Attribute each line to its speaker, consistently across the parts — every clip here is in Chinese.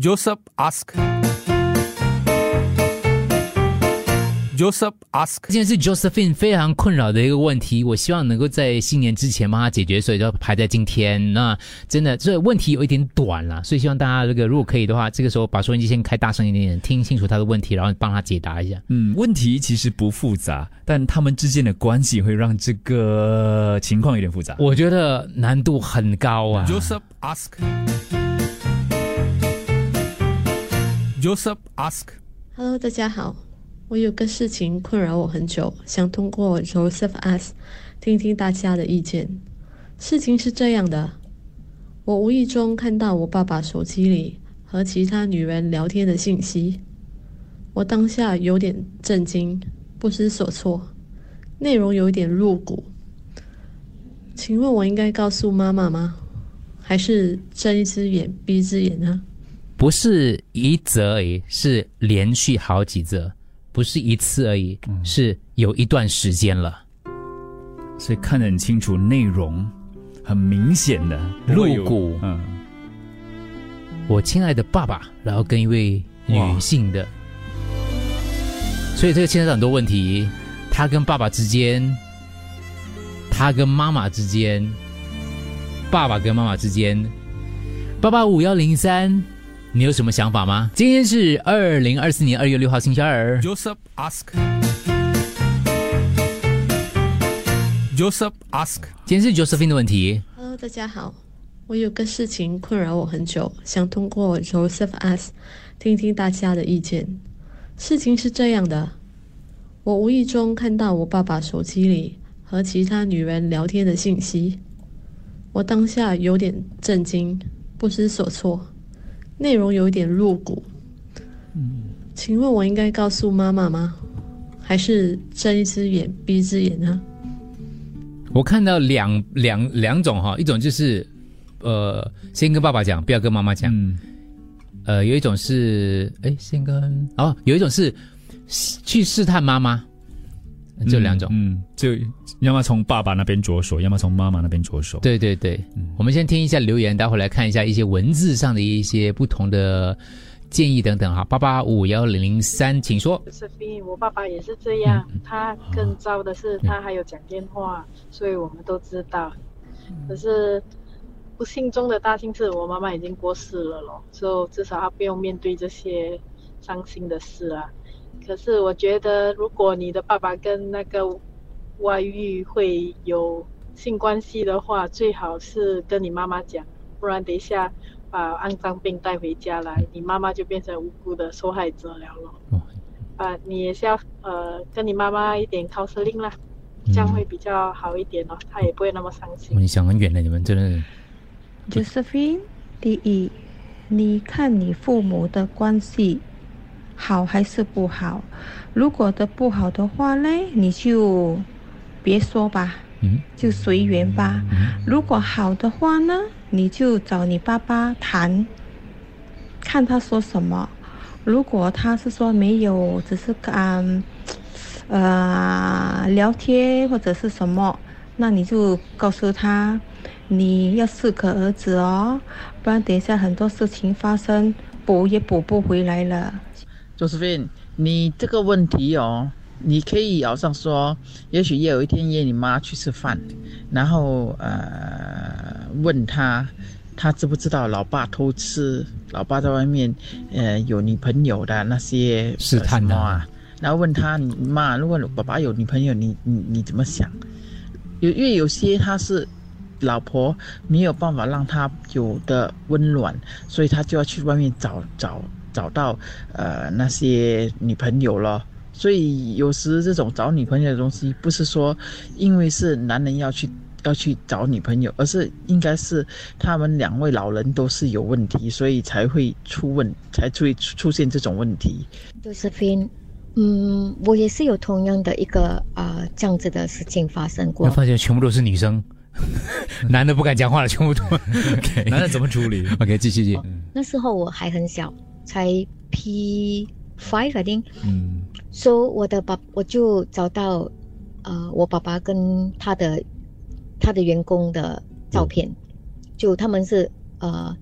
Speaker 1: Joseph ask. Joseph ask.
Speaker 2: 今天是 Josephine 非常困扰的一个问题，我希望能够在新年之前帮他解决，所以就排在今天。那真的这问题有一点短了，所以希望大家这个如果可以的话，这个时候把收音机先开大声一点点，听清楚他的问题，然后帮他解答一下。
Speaker 3: 嗯，问题其实不复杂，但他们之间的关系会让这个情况有点复杂。
Speaker 2: 我觉得难度很高啊。
Speaker 1: Joseph ask. Joseph ask.
Speaker 4: Hello，大家好，我有个事情困扰我很久，想通过 Joseph ask 听听大家的意见。事情是这样的，我无意中看到我爸爸手机里和其他女人聊天的信息，我当下有点震惊，不知所措，内容有点露骨。请问我应该告诉妈妈吗？还是睁一只眼闭一只眼呢？
Speaker 2: 不是一则而已，是连续好几则，不是一次而已，是有一段时间了。
Speaker 3: 所以看得很清楚，内容很明显的
Speaker 2: 露骨。
Speaker 3: 嗯，
Speaker 2: 我亲爱的爸爸，然后跟一位女性的，所以这个牵扯到很多问题，他跟爸爸之间，他跟妈妈之间，爸爸跟妈妈之间，八八五幺零三，你有什么想法吗？今天是二零二四年二月六号星期二
Speaker 1: ，Joseph ask. Joseph ask.
Speaker 2: 今天是 Josephine 的问题。
Speaker 4: Hello，大家好，我有个事情困扰我很久，想通过 Joseph ask 听听大家的意见。事情是这样的，我无意中看到我爸爸手机里和其他女人聊天的信息，我当下有点震惊，不知所措，内容有一点露骨。嗯请问我应该告诉妈妈吗？还是睁一只眼闭一只眼呢？
Speaker 2: 我看到两两两种哈，一种就是呃，先跟爸爸讲，不要跟妈妈讲。
Speaker 3: 嗯
Speaker 2: 呃，有一种是哎，先跟哦，有一种是去试探妈妈，就两种。
Speaker 3: 嗯，就要么从爸爸那边着手，要么从妈妈那边着手。
Speaker 2: 对对对，我们先听一下留言，待会来看一下一些文字上的一些不同的建议等等哈。八八五幺零零三，请说。
Speaker 5: 我爸爸也是这样。他更糟的是，他还有讲电话，所以我们都知道。可是不幸中的大幸是我妈妈已经过世了咯，所以至少她不用面对这些伤心的事啊。可是我觉得，如果你的爸爸跟那个外遇会有性关系的话，最好是跟你妈妈讲，不然等一下把肮脏病带回家来，你妈妈就变成无辜的受害者了咯。
Speaker 2: 哦
Speaker 5: 啊，你也是要呃跟你妈妈一点 counseling 啦，这样会比较好一点哦，她也不会那么伤心。
Speaker 2: 你想很远了，你们真的是
Speaker 6: Josephine，第一，你看你父母的关系好还是不好？如果的不好的话呢，你就别说吧，
Speaker 2: 嗯
Speaker 6: 就随缘吧。如果好的话呢，你就找你爸爸谈，看他说什么。如果他是说没有，只是嗯呃聊天或者是什么，那你就告诉他，你要适可而止哦，不然等一下很多事情发生，补也补不回来了。
Speaker 7: Josephine，你这个问题哦，你可以好像说，也许也有一天约你妈去吃饭，然后呃问她，她知不知道老爸偷吃，老爸在外面呃有女朋友的那些
Speaker 2: 试探
Speaker 7: 啊，然后问他你妈，如果爸爸有女朋友，你你你怎么想？有因为有些他是老婆没有办法让他有的温暖，所以他就要去外面找找找到呃那些女朋友了。所以有时这种找女朋友的东西，不是说因为是男人要去要去找女朋友，而是应该是他们两位老人都是有问题，所以才会出问，才会出现这种问题。
Speaker 8: Josephine，嗯，我也是有同样的一个啊、这样子的事情发生
Speaker 2: 我
Speaker 8: 过。
Speaker 2: 发现全部都是女生，男的不敢讲话了，全部都。
Speaker 3: 男的怎么处理
Speaker 2: ？OK，继续继续。
Speaker 8: 那时候我还很小，才 P five I think。
Speaker 3: 嗯
Speaker 8: So 我的爸我就找到呃我爸爸跟他的他的员工的照片，就他们是呃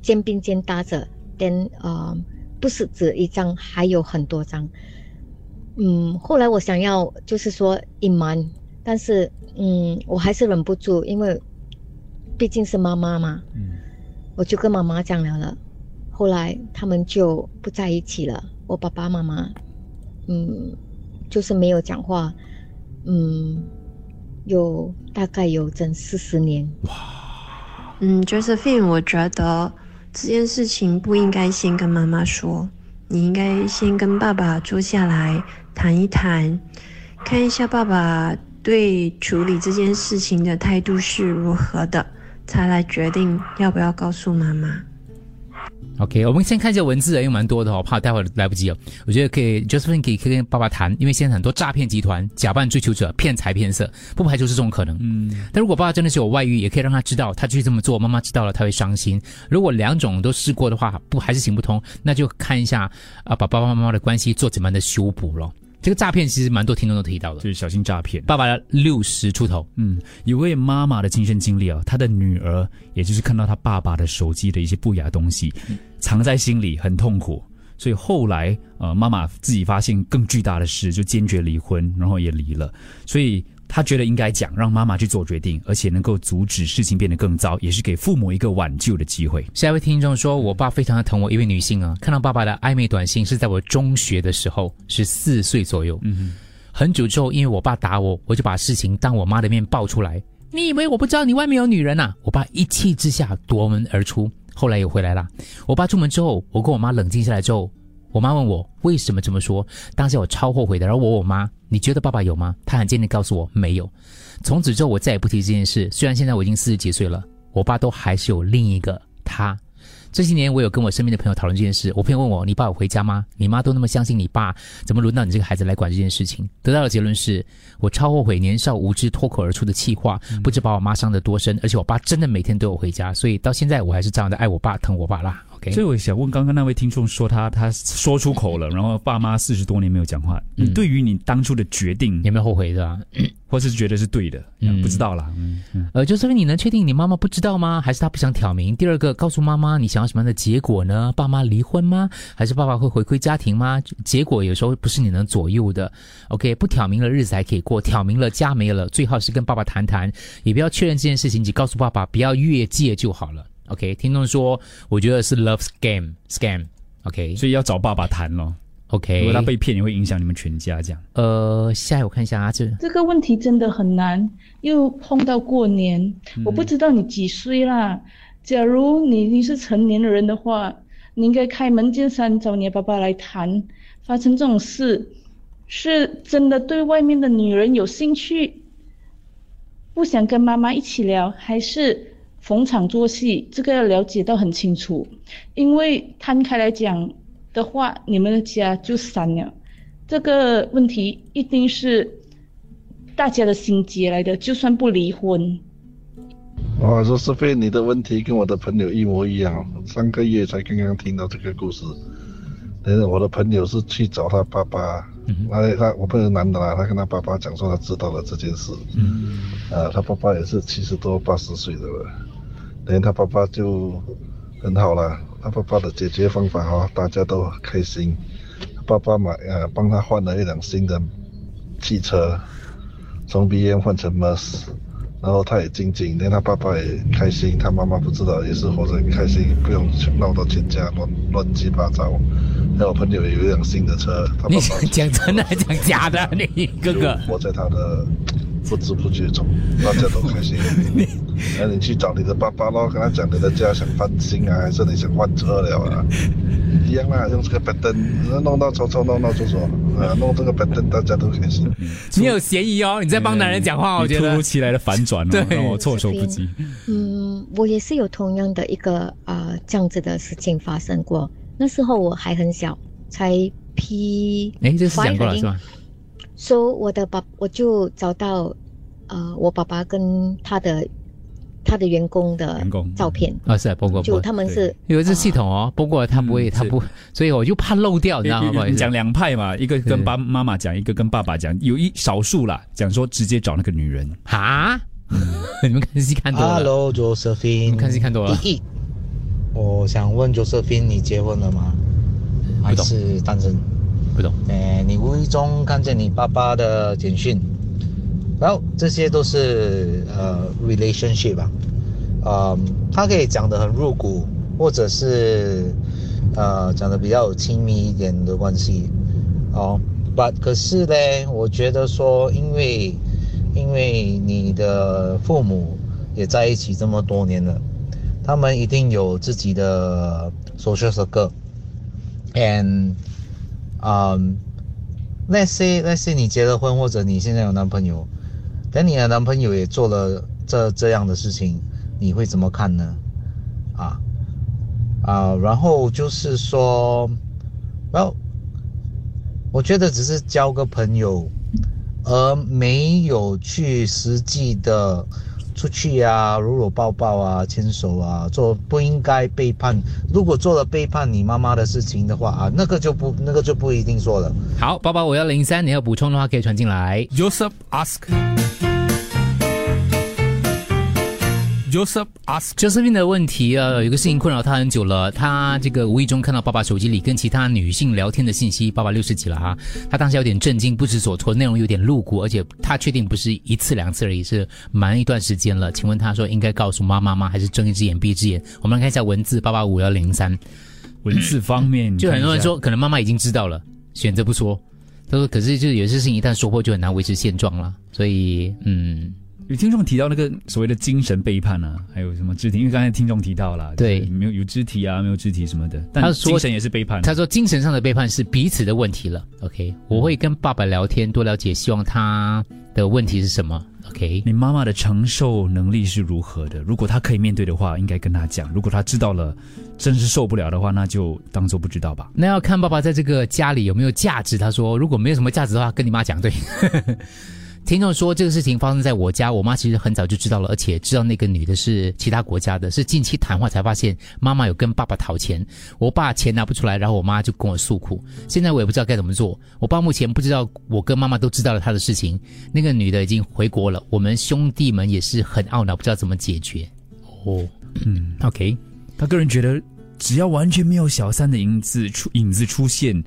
Speaker 8: 肩并肩搭着，then 呃，不是只一张，还有很多张。嗯，后来我想要就是说隐瞒，但是嗯，我还是忍不住，因为毕竟是妈妈嘛。
Speaker 3: 嗯
Speaker 8: 我就跟妈妈讲了了，后来他们就不在一起了。我爸爸妈妈，嗯，就是没有讲话，嗯，有大概有整四十年。
Speaker 9: 嗯，Josephine，我觉得这件事情不应该先跟妈妈说，你应该先跟爸爸坐下来谈一谈，看一下爸爸对处理这件事情的态度是如何的，才来决定要不要告诉妈妈。
Speaker 2: OK，我们先看一下文字，因为蛮多的哦，怕待会儿来不及了。我觉得可以，Josephine 可以可以跟爸爸谈，因为现在很多诈骗集团假扮追求者骗财骗色，不排除是这种可能。
Speaker 3: 嗯，
Speaker 2: 但如果爸爸真的是有外遇，也可以让他知道，他继续这么做，妈妈知道了他会伤心。如果两种都试过的话，不还是行不通，那就看一下啊，把爸爸妈妈的关系做怎么样的修补咯。这个诈骗其实蛮多听众都提到的，
Speaker 3: 就是小心诈骗。
Speaker 2: 爸爸六十出头，
Speaker 3: 嗯，有位妈妈的亲身经历啊，她的女儿也就是看到她爸爸的手机的一些不雅东西，藏在心里很痛苦，所以后来呃妈妈自己发现更巨大的事，就坚决离婚，然后也离了，所以。他觉得应该讲，让妈妈去做决定，而且能够阻止事情变得更糟，也是给父母一个挽救的机会。
Speaker 2: 下一位听众说：“我爸非常的疼我，一位女性啊，看到爸爸的暧昧短信是在我中学的时候，是四岁左右。
Speaker 3: 嗯
Speaker 2: 很久之后，因为我爸打我，我就把事情当我妈的面爆出来。你以为我不知道你外面有女人啊？我爸一气之下夺门而出，后来又回来了。我爸出门之后，我跟我妈冷静下来之后，我妈问我为什么这么说，当下我超后悔的。然后我问我妈，你觉得爸爸有吗？她很坚定告诉我没有。从此之后，我再也不提这件事。虽然现在我已经四十几岁了，我爸都还是有另一个他。这些年，我有跟我身边的朋友讨论这件事。我朋友问我：“你爸有回家吗？你妈都那么相信你爸，怎么轮到你这个孩子来管这件事情？”得到的结论是我超后悔年少无知脱口而出的气话，不知把我妈伤得多深。而且我爸真的每天都有回家，所以到现在我还是这样的爱我爸、疼我爸啦。OK，
Speaker 3: 所以我想问，刚刚那位听众说他他说出口了，然后爸妈四十多年没有讲话，你对于你当初的决定
Speaker 2: 有没有后悔的、啊？
Speaker 3: 或是觉得是对的？
Speaker 2: 嗯
Speaker 3: 不知道啦。嗯嗯
Speaker 2: 呃，就是你能确定你妈妈不知道吗？还是她不想挑明？第二个，告诉妈妈你想要什么样的结果呢？爸妈离婚吗？还是爸爸会回归家庭吗？结果有时候不是你能左右的。OK，不挑明了日子还可以过，挑明了家没了，最好是跟爸爸谈谈，也不要确认这件事情，你告诉爸爸不要越界就好了。OK，听众说，我觉得是 love scam scam。OK，
Speaker 3: 所以要找爸爸谈咯。
Speaker 2: OK，
Speaker 3: 如果他被骗，也会影响你们全家。这样，
Speaker 2: 呃，下一我看一下啊，这
Speaker 10: 这个问题真的很难，又碰到过年，我不知道你几岁啦。假如你你是成年人的话，你应该开门见山找你的爸爸来谈。发生这种事，是真的对外面的女人有兴趣，不想跟妈妈一起聊，还是逢场作戏？这个要了解到很清楚，因为摊开来讲的话，你们的家就散了。这个问题一定是大家的心结来的，就算不离婚。
Speaker 11: 哇，说是非，你的问题跟我的朋友一模一样。上个月才刚刚听到这个故事，但是我的朋友是去找他爸爸，他他我朋友男的啦，他跟他爸爸讲说他知道了这件事，
Speaker 3: 嗯，
Speaker 11: 啊，他爸爸也是七十多八十岁的了，等他爸爸就很好了，他爸爸的解决方法哈、哦，大家都开心，爸爸买呃帮他换了一辆新的汽车，从 BM 换成 Merc。然后他也静静，连他爸爸也开心，他妈妈不知道也是活着很开心，不用去闹到全家乱乱七八糟。那我朋友也有一辆新的车，他爸爸
Speaker 2: 讲真的还讲假的？你哥哥
Speaker 11: 活在他的不知不觉中，大家都开心。那你去找你的爸爸咯，跟他讲你的家想翻新啊，还是你想换车了啊？一样啦，用这个板凳弄到吵吵闹闹就说，啊，弄这个板凳大家都开心。
Speaker 2: 你有嫌疑哦，你在帮男人讲话，我觉得
Speaker 3: 突如其来的反转哦，让我措手不及。
Speaker 8: 嗯，我也是有同样的一个呃这样子的事情发生过。那时候我还很小，才 P，
Speaker 2: 哎，这是讲过了是吧？
Speaker 8: 说、so, 我的爸，我就找到呃我爸爸跟他的。他的员工的照片。
Speaker 2: 啊，是包括，
Speaker 8: 就他们是
Speaker 2: 有一次系统哦，不过他不会，他不，所以我就怕漏掉，你知道吗？
Speaker 3: 讲两派嘛，一个跟爸妈妈讲，一个跟爸爸讲，有一少数啦，讲说直接找那个女人。
Speaker 2: 啊，你们看戏看多了
Speaker 12: ，Hello Josephine，
Speaker 2: 看戏看多了。
Speaker 12: 第一，我想问 Josephine，你结婚了吗？还是单身？
Speaker 2: 不懂。
Speaker 12: 哎，你无意中看见你爸爸的简讯，然后这些都是呃 relationship 吧，呃，他可以讲得很入骨，或者是呃讲得比较亲密一点的关系，哦，but 可是呢，我觉得说，因为因为你的父母也在一起这么多年了，他们一定有自己的 social circle，and 嗯、let's say let's say 你结了婚，或者你现在有男朋友，等你的男朋友也做了这这样的事情，你会怎么看呢？啊啊，然后就是说，well，我觉得只是交个朋友，而没有去实际的出去啊，搂搂抱抱啊，牵手啊，做不应该背叛。如果做了背叛你妈妈的事情的话啊，那个就不那个就不一定说了。
Speaker 2: 好，爸爸，我要零三，你要补充的话可以传进来。
Speaker 1: Joseph ask. Joseph ask.
Speaker 2: Josephine 的问题，呃，有一个事情困扰他很久了。他这个无意中看到爸爸手机里跟其他女性聊天的信息，爸爸六十几了哈，他当时有点震惊，不知所措，内容有点露骨，而且他确定不是一次两次而已，是蛮一段时间了。请问他说应该告诉妈妈吗？还是睁一只眼闭一只眼？我们来看一下文字，八八五幺零三。
Speaker 3: 文字方面，
Speaker 2: 就很多人说，可能妈妈已经知道了，选择不说。他说，可是就是有些事情一旦说破，就很难维持现状了。所以，嗯。
Speaker 3: 有听众提到那个所谓的精神背叛啊，还有什么肢体？因为刚才听众提到了，
Speaker 2: 对，
Speaker 3: 没有有肢体啊，没有肢体什么的。但
Speaker 2: 他说
Speaker 3: 精神也是背叛。
Speaker 2: 他说精神上的背叛是彼此的问题了。OK，我会跟爸爸聊天，多了解，希望他的问题是什么。OK，
Speaker 3: 你妈妈的承受能力是如何的？如果她可以面对的话，应该跟她讲；如果她知道了，真是受不了的话，那就当做不知道吧。
Speaker 2: 那要看爸爸在这个家里有没有价值。他说，如果没有什么价值的话，跟你妈讲。对。听众说这个事情发生在我家，我妈其实很早就知道了，而且知道那个女的是其他国家的，是近期谈话才发现妈妈有跟爸爸讨钱，我爸钱拿不出来，然后我妈就跟我诉苦。现在我也不知道该怎么做，我爸目前不知道我跟妈妈都知道了他的事情，那个女的已经回国了，我们兄弟们也是很懊恼，不知道怎么解决。哦，
Speaker 3: 嗯
Speaker 2: ，OK，
Speaker 3: 他个人觉得只要完全没有小三的影子出影子出现。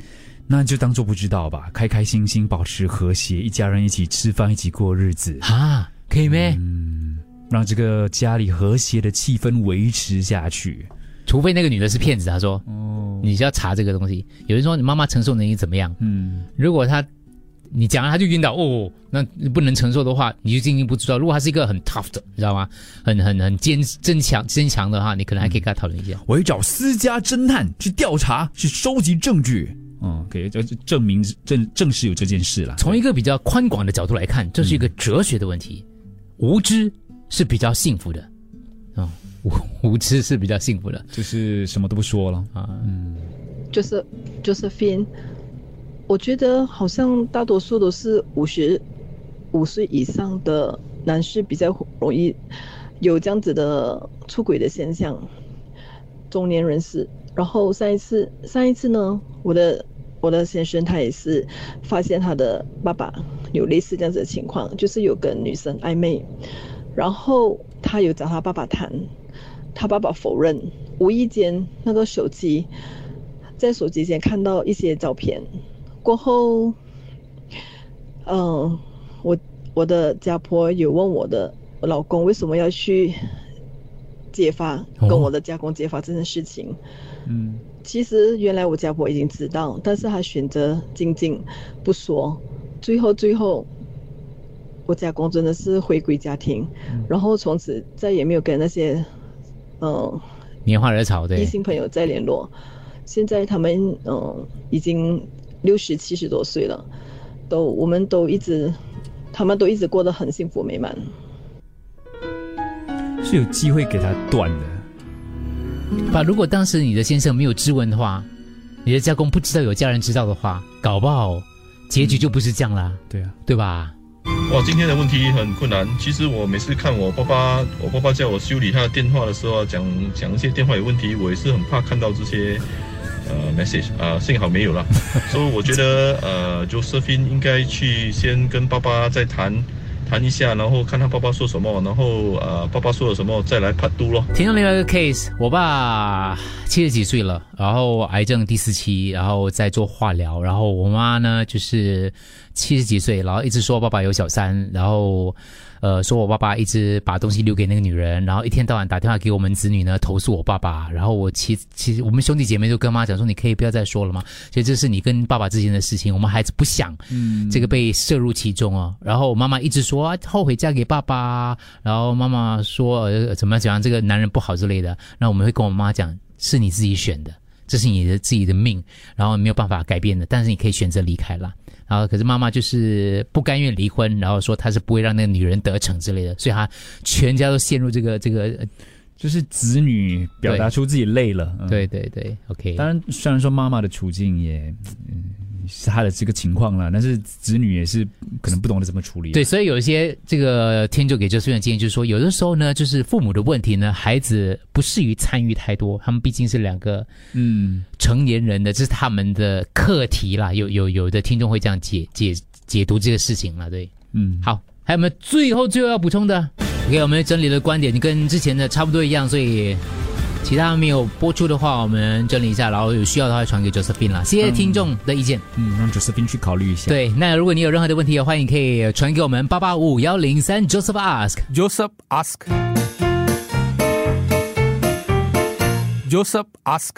Speaker 3: 那就当做不知道吧，开开心心，保持和谐，一家人一起吃饭，一起过日子
Speaker 2: 啊，可以咩？
Speaker 3: 嗯，让这个家里和谐的气氛维持下去。
Speaker 2: 除非那个女的是骗子，她说，
Speaker 3: 哦，
Speaker 2: 你就要查这个东西。有人说你妈妈承受能力怎么样？
Speaker 3: 嗯，
Speaker 2: 如果她你讲了她就晕倒，哦，那不能承受的话，你就进一步知道。如果她是一个很 tough 的，你知道吗？很很很坚坚强坚强的话，你可能还可以跟她讨论一下。
Speaker 3: 我要找私家侦探去调查，去收集证据。嗯，可以，这证明证正是有这件事了。
Speaker 2: 从一个比较宽广的角度来看，这是一个哲学的问题。无知是比较幸福的，啊、无无知是比较幸福的，
Speaker 3: 就是什么都不说了
Speaker 2: 啊。
Speaker 3: 嗯，
Speaker 13: 就是就是 Fin，我觉得好像大多数都是五十五岁以上的男士比较容易有这样子的出轨的现象，中年人士。然后上一次，上一次呢，我的我的先生他也是发现他的爸爸有类似这样子的情况，就是有跟女生暧昧，然后他有找他爸爸谈，他爸爸否认，无意间那个手机在手机前看到一些照片，过后，嗯，我我的家婆有问我的老公为什么要去揭发，跟我的家公揭发这件事情。
Speaker 3: 嗯，
Speaker 13: 其实原来我家婆已经知道，但是她选择静静不说。最后最后，我家公真的是回归家庭，
Speaker 2: 嗯
Speaker 13: 然后从此再也没有跟那些嗯
Speaker 2: 拈花惹草的
Speaker 13: 异性朋友再联络。现在他们嗯已经六十七十多岁了，都我们都一直，他们都一直过得很幸福美满。
Speaker 3: 是有机会给他断的。
Speaker 2: 把如果当时你的先生没有质问的话，你的家公不知道有家人知道的话，搞不好结局就不是这样啦。
Speaker 3: 对啊，
Speaker 2: 对吧？
Speaker 14: 哇，今天的问题很困难。其实我每次看我爸爸，我爸爸叫我修理他的电话的时候，讲讲一些电话有问题，我也是很怕看到这些呃 message 啊、幸好没有了。所以我觉得呃，Josephine 应该去先跟爸爸再谈，谈一下，然后看他爸爸说什么，然后呃爸爸说了什么再来判都咯。
Speaker 2: 听到另外一个 case，我爸七十几岁了，然后癌症第四期，然后在做化疗，然后我妈呢就是七十几岁，然后一直说爸爸有小三，然后呃说我爸爸一直把东西留给那个女人，然后一天到晚打电话给我们子女呢投诉我爸爸，然后我其其实我们兄弟姐妹就跟妈讲说，你可以不要再说了吗？所以这是你跟爸爸之间的事情，我们孩子不想
Speaker 3: 嗯
Speaker 2: 这个被摄入其中哦。然后我妈妈一直说、后悔嫁给爸爸，然后妈妈说、呃、怎么讲这个男人不好之类的，那我们会跟我妈讲，是你自己选的，这是你的自己的命，然后没有办法改变的，但是你可以选择离开啦。然后可是妈妈就是不甘愿离婚，然后说她是不会让那个女人得逞之类的，所以她全家都陷入这个这个，呃
Speaker 3: 就是子女表达出自己累了。嗯
Speaker 2: 对对对，OK。
Speaker 3: 当然，虽然说妈妈的处境也。嗯是他的这个情况了，但是子女也是可能不懂得怎么处理。
Speaker 2: 对，所以有一些这个天就给周思远建议，就是说，有的时候呢，就是父母的问题呢，孩子不适于参与太多，他们毕竟是两个
Speaker 3: 嗯
Speaker 2: 成年人的，这是他们的课题啦。有有有的听众会这样解解解读这个事情了，对，
Speaker 3: 嗯，
Speaker 2: 好，还有没有最后最后要补充的？OK，我们整理的观点跟之前的差不多一样，所以。其他没有播出的话，我们整理一下，然后有需要的话传给 Josephine 啦。谢谢听众的意见，
Speaker 3: 嗯，让 Josephine 去考虑一下。
Speaker 2: 对，那如果你有任何的问题的话，你可以传给我们八八五幺零三 Joseph Ask
Speaker 1: Joseph Ask Joseph Ask